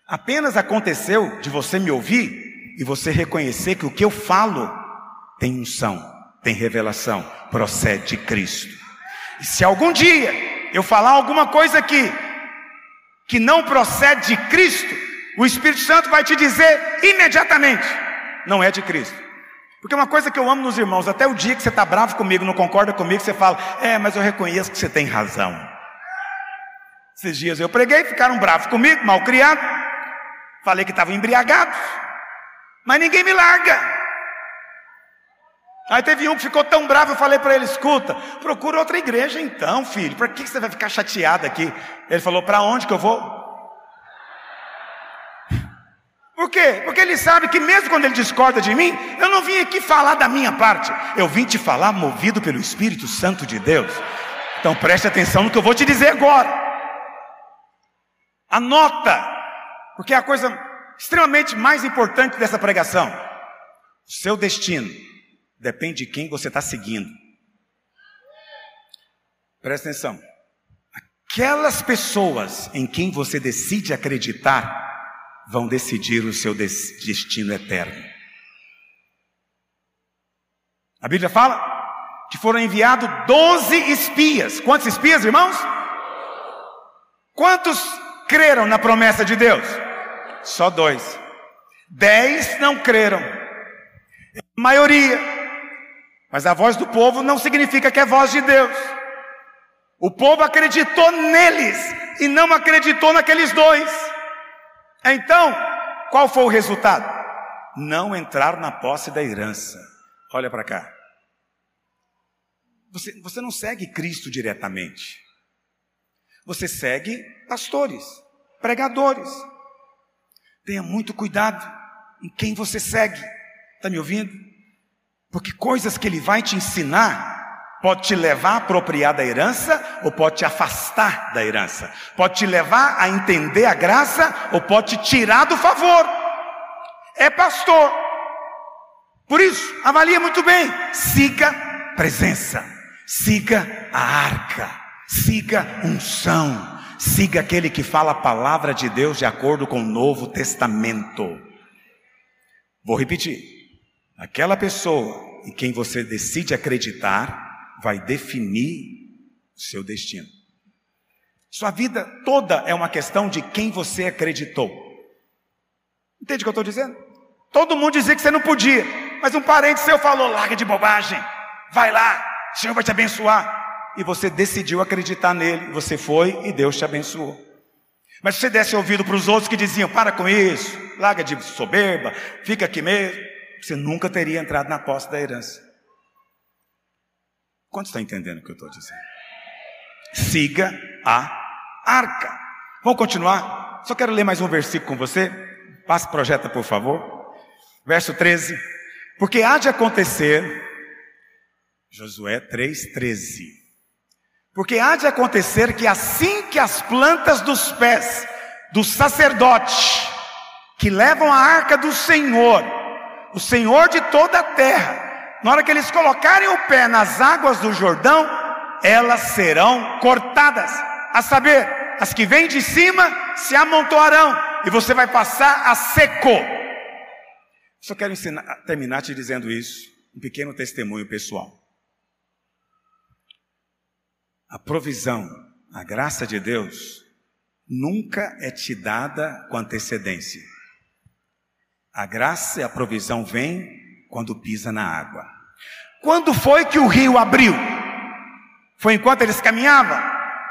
Apenas aconteceu de você me ouvir e você reconhecer que o que eu falo tem unção, tem revelação, procede de Cristo. E se algum dia eu falar alguma coisa aqui que não procede de Cristo, o Espírito Santo vai te dizer imediatamente: não é de Cristo. Porque uma coisa que eu amo nos irmãos, até o dia que você está bravo comigo, não concorda comigo, você fala, é, mas eu reconheço que você tem razão. Esses dias eu preguei, ficaram bravos comigo, mal criado. Falei que estavam embriagados, mas ninguém me larga. Aí teve um que ficou tão bravo, eu falei para ele: escuta, procura outra igreja então, filho. Para que você vai ficar chateado aqui? Ele falou: para onde que eu vou? Por quê? Porque ele sabe que mesmo quando ele discorda de mim, eu não vim aqui falar da minha parte, eu vim te falar movido pelo Espírito Santo de Deus. Então preste atenção no que eu vou te dizer agora. Anota, porque é a coisa extremamente mais importante dessa pregação. O seu destino depende de quem você está seguindo. Presta atenção. Aquelas pessoas em quem você decide acreditar vão decidir o seu destino eterno. A Bíblia fala que foram enviados doze espias. Quantos espias, irmãos? Quantos creram na promessa de Deus? Só dois. Dez não creram. A maioria. Mas a voz do povo não significa que é voz de Deus. O povo acreditou neles e não acreditou naqueles dois. Então, qual foi o resultado? Não entrar na posse da herança. Olha para cá. Você, você não segue Cristo diretamente. Você segue pastores, pregadores. Tenha muito cuidado em quem você segue. Está me ouvindo? Porque coisas que ele vai te ensinar Pode te levar a apropriar da herança ou pode te afastar da herança. Pode te levar a entender a graça ou pode te tirar do favor. É pastor. Por isso, avalie muito bem. Siga presença. Siga a arca. Siga unção. Siga aquele que fala a palavra de Deus de acordo com o Novo Testamento. Vou repetir. Aquela pessoa em quem você decide acreditar vai definir o seu destino. Sua vida toda é uma questão de quem você acreditou. Entende o que eu estou dizendo? Todo mundo dizia que você não podia, mas um parente seu falou: larga de bobagem, vai lá, o Senhor vai te abençoar. E você decidiu acreditar nele, você foi e Deus te abençoou. Mas se você desse ouvido para os outros que diziam: para com isso, larga de soberba, fica aqui mesmo, você nunca teria entrado na posse da herança. Quantos estão entendendo o que eu estou dizendo? Siga a arca. Vamos continuar? Só quero ler mais um versículo com você. Passe projeta, por favor. Verso 13. Porque há de acontecer, Josué 3,13. Porque há de acontecer que assim que as plantas dos pés do sacerdote que levam a arca do Senhor, o Senhor de toda a terra, na hora que eles colocarem o pé nas águas do Jordão, elas serão cortadas, a saber, as que vêm de cima se amontoarão, e você vai passar a seco. Só quero ensinar, terminar te dizendo isso, um pequeno testemunho pessoal. A provisão, a graça de Deus, nunca é te dada com antecedência. A graça e a provisão vêm quando pisa na água. Quando foi que o rio abriu? Foi enquanto eles caminhavam?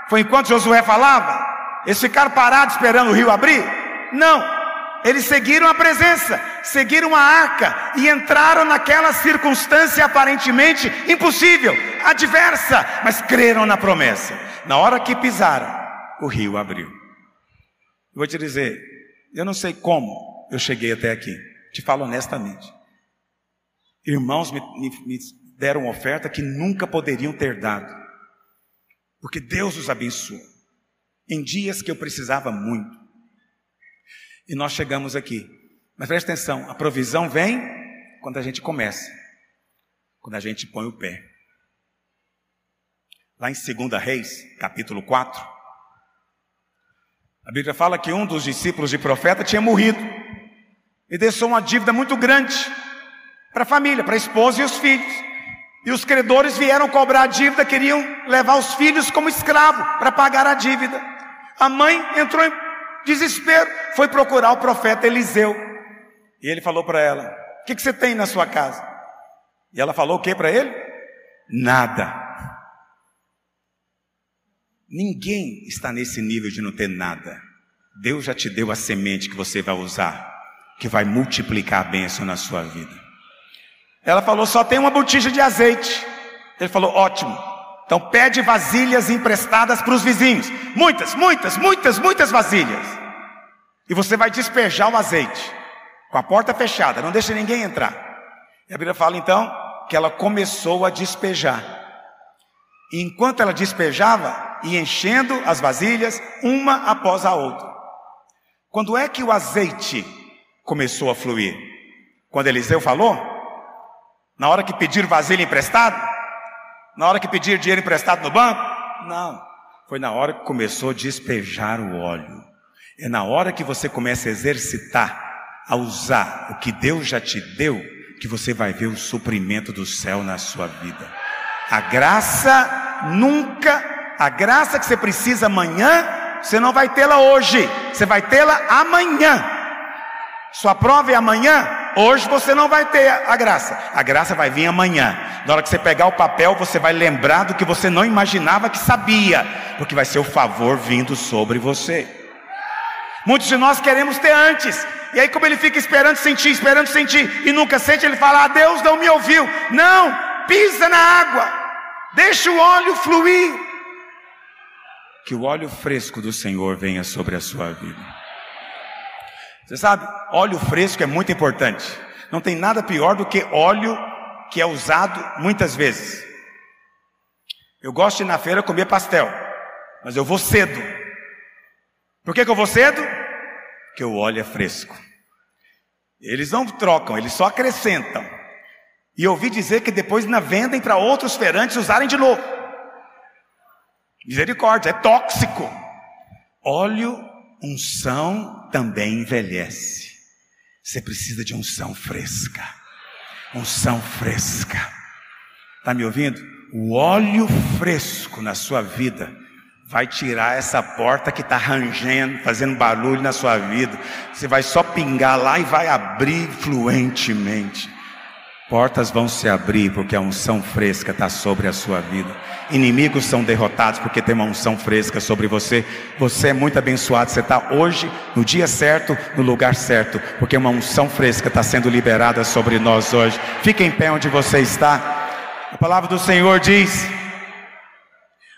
Foi enquanto Josué falava? Eles ficaram parados esperando o rio abrir? Não. Eles seguiram a presença. seguiram a arca e entraram naquela circunstância aparentemente impossível, adversa, mas creram na promessa. Na hora que pisaram, o rio abriu. Vou te dizer, eu não sei como eu cheguei até aqui, te falo honestamente. Irmãos me, me, me deram oferta que nunca poderiam ter dado, porque Deus os abençoou em dias que eu precisava muito. E nós chegamos aqui. Mas preste atenção, a provisão vem quando a gente começa, quando a gente põe o pé. Lá em 2 Reis, capítulo 4, a Bíblia fala que um dos discípulos de profeta tinha morrido e deixou uma dívida muito grande para a família, para a esposa e os filhos. E os credores vieram cobrar a dívida, queriam levar os filhos como escravo para pagar a dívida. A mãe entrou em desespero, foi procurar o profeta Eliseu. E ele falou para ela: O que, que você tem na sua casa? E ela falou o que para ele? Nada. Ninguém está nesse nível de não ter nada. Deus já te deu a semente que você vai usar, que vai multiplicar a bênção na sua vida. Ela falou: só tem uma botija de azeite. Ele falou: ótimo. Então pede vasilhas emprestadas para os vizinhos. Muitas, muitas, muitas, muitas vasilhas. E você vai despejar o azeite. Com a porta fechada, não deixa ninguém entrar. E a Bíblia fala então que ela começou a despejar. E enquanto ela despejava, ia enchendo as vasilhas, uma após a outra. Quando é que o azeite começou a fluir? Quando Eliseu falou? Na hora que pedir vasilha emprestado? Na hora que pedir dinheiro emprestado no banco? Não. Foi na hora que começou a despejar o óleo. É na hora que você começa a exercitar, a usar o que Deus já te deu, que você vai ver o suprimento do céu na sua vida. A graça nunca, a graça que você precisa amanhã, você não vai tê-la hoje, você vai tê-la amanhã. Sua prova é amanhã, Hoje você não vai ter a graça, a graça vai vir amanhã. Na hora que você pegar o papel, você vai lembrar do que você não imaginava que sabia, porque vai ser o favor vindo sobre você. Muitos de nós queremos ter antes, e aí, como ele fica esperando sentir, esperando sentir, e nunca sente, ele fala: ah, Deus não me ouviu. Não, pisa na água, deixa o óleo fluir. Que o óleo fresco do Senhor venha sobre a sua vida. Você sabe, óleo fresco é muito importante. Não tem nada pior do que óleo que é usado muitas vezes. Eu gosto de ir na feira comer pastel, mas eu vou cedo. Por que, que eu vou cedo? Porque o óleo é fresco. Eles não trocam, eles só acrescentam. E ouvi dizer que depois ainda vendem para outros feirantes usarem de novo. Misericórdia, é tóxico. Óleo unção também envelhece. Você precisa de unção fresca. Unção fresca. Está me ouvindo? O óleo fresco na sua vida vai tirar essa porta que está rangendo, fazendo barulho na sua vida. Você vai só pingar lá e vai abrir fluentemente. Portas vão se abrir porque a unção fresca está sobre a sua vida. Inimigos são derrotados porque tem uma unção fresca sobre você. Você é muito abençoado. Você está hoje no dia certo, no lugar certo, porque uma unção fresca está sendo liberada sobre nós hoje. Fique em pé onde você está. A palavra do Senhor diz,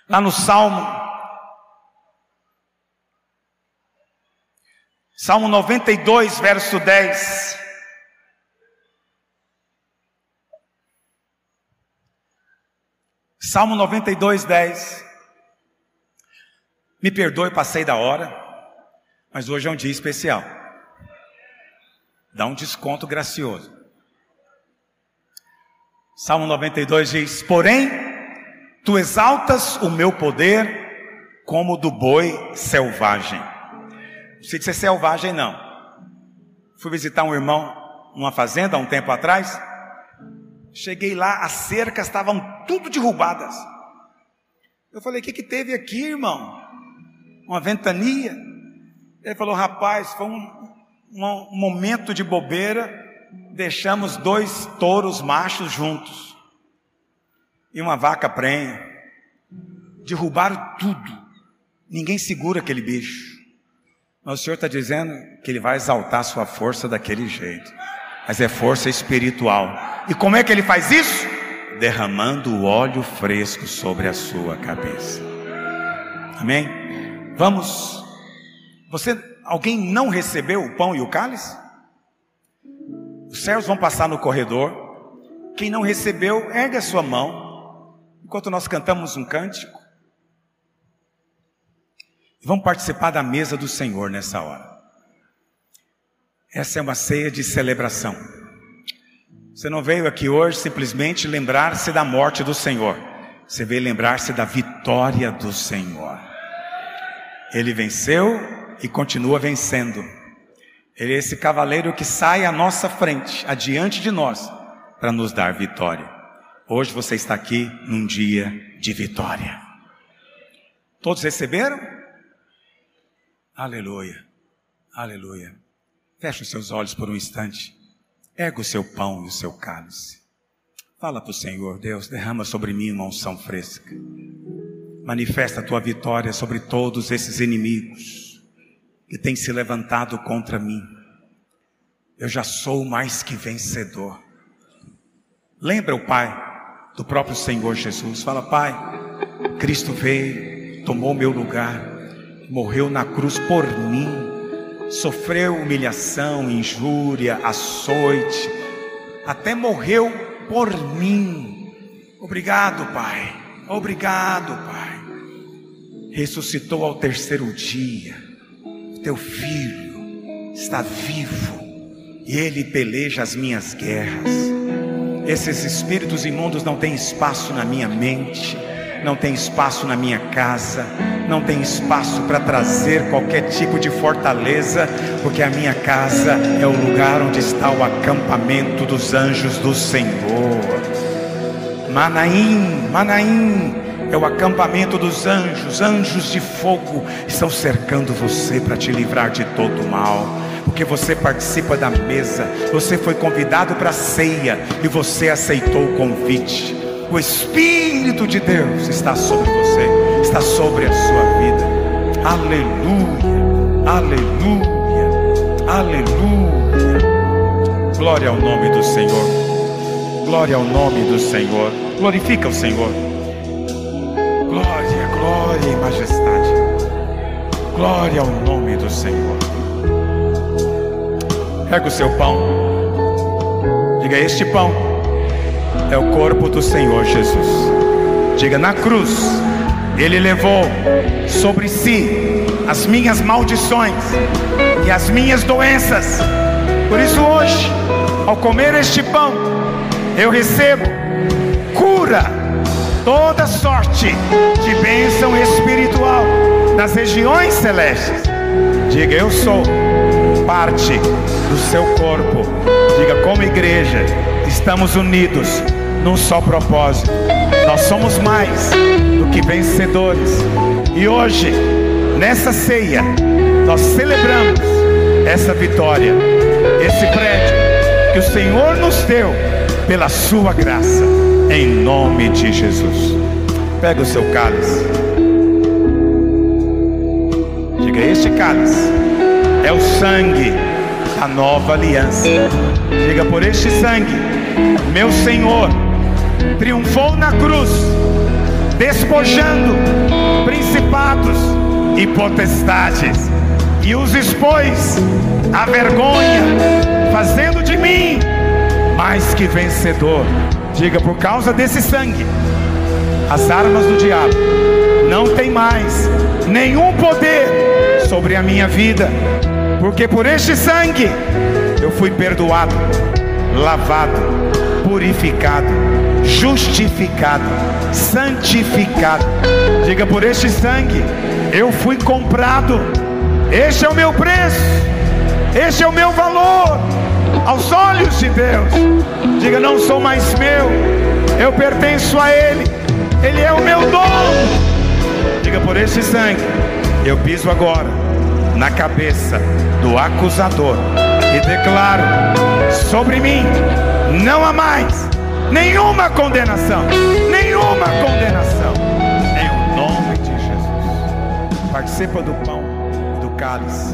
lá no Salmo, Salmo 92, verso 10. Salmo 92, 10. Me perdoe, passei da hora, mas hoje é um dia especial. Dá um desconto gracioso. Salmo 92 diz: Porém, tu exaltas o meu poder como do boi selvagem. Sei se é selvagem, não. Fui visitar um irmão numa fazenda há um tempo atrás. Cheguei lá, as cercas estavam tudo derrubadas. Eu falei: O que, que teve aqui, irmão? Uma ventania? Ele falou: Rapaz, foi um, um momento de bobeira. Deixamos dois touros machos juntos e uma vaca prenha. Derrubaram tudo. Ninguém segura aquele bicho. Mas o Senhor está dizendo que Ele vai exaltar a sua força daquele jeito. Mas é força espiritual. E como é que ele faz isso? Derramando o óleo fresco sobre a sua cabeça. Amém? Vamos. Você, alguém não recebeu o pão e o cálice? Os servos vão passar no corredor. Quem não recebeu, ergue a sua mão. Enquanto nós cantamos um cântico. Vamos participar da mesa do Senhor nessa hora. Essa é uma ceia de celebração. Você não veio aqui hoje simplesmente lembrar-se da morte do Senhor. Você veio lembrar-se da vitória do Senhor. Ele venceu e continua vencendo. Ele é esse cavaleiro que sai à nossa frente, adiante de nós, para nos dar vitória. Hoje você está aqui num dia de vitória. Todos receberam? Aleluia, aleluia. Feche os seus olhos por um instante. Erga o seu pão e o seu cálice. Fala para o Senhor, Deus, derrama sobre mim uma unção fresca. Manifesta a tua vitória sobre todos esses inimigos que tem se levantado contra mim. Eu já sou mais que vencedor. Lembra o Pai do próprio Senhor Jesus. Fala, Pai, Cristo veio, tomou meu lugar, morreu na cruz por mim, sofreu humilhação, injúria, açoite, até morreu por mim. Obrigado, Pai. Obrigado, Pai. Ressuscitou ao terceiro dia teu filho está vivo e ele peleja as minhas guerras. Esses espíritos imundos não têm espaço na minha mente, não tem espaço na minha casa, não tem espaço para trazer qualquer tipo de fortaleza, porque a minha casa é o lugar onde está o acampamento dos anjos do Senhor. Manaim, Manaim, é o acampamento dos anjos, anjos de fogo estão cercando você para te livrar de todo mal. Porque você participa da mesa, você foi convidado para a ceia e você aceitou o convite. O Espírito de Deus está sobre você, está sobre a sua vida. Aleluia, aleluia, aleluia. Glória ao nome do Senhor, glória ao nome do Senhor. Glorifica o Senhor glória e majestade. Glória ao nome do Senhor. Pega o seu pão. Diga: Este pão é o corpo do Senhor Jesus. Diga: Na cruz, Ele levou sobre si as minhas maldições e as minhas doenças. Por isso, hoje, ao comer este pão, eu recebo cura toda sorte de bênção espiritual nas regiões celestes. Diga, eu sou parte do seu corpo. Diga, como igreja, estamos unidos num só propósito. Nós somos mais do que vencedores. E hoje, nessa ceia, nós celebramos essa vitória, esse prédio que o Senhor nos deu pela sua graça em nome de Jesus. Pega o seu cálice. Diga: Este cálice é o sangue da nova aliança. Diga: Por este sangue, meu Senhor triunfou na cruz, despojando principados e potestades, e os expôs à vergonha, fazendo de mim mais que vencedor. Diga, por causa desse sangue, as armas do diabo não tem mais nenhum poder sobre a minha vida, porque por este sangue eu fui perdoado, lavado, purificado, justificado, santificado. Diga, por este sangue eu fui comprado. Este é o meu preço, este é o meu valor aos olhos de Deus. Diga: Não sou mais meu, eu pertenço a Ele, Ele é o meu dono. Diga: Por esse sangue, eu piso agora na cabeça do acusador e declaro sobre mim: não há mais nenhuma condenação, nenhuma condenação, em nome de Jesus. Participa do pão, do cálice.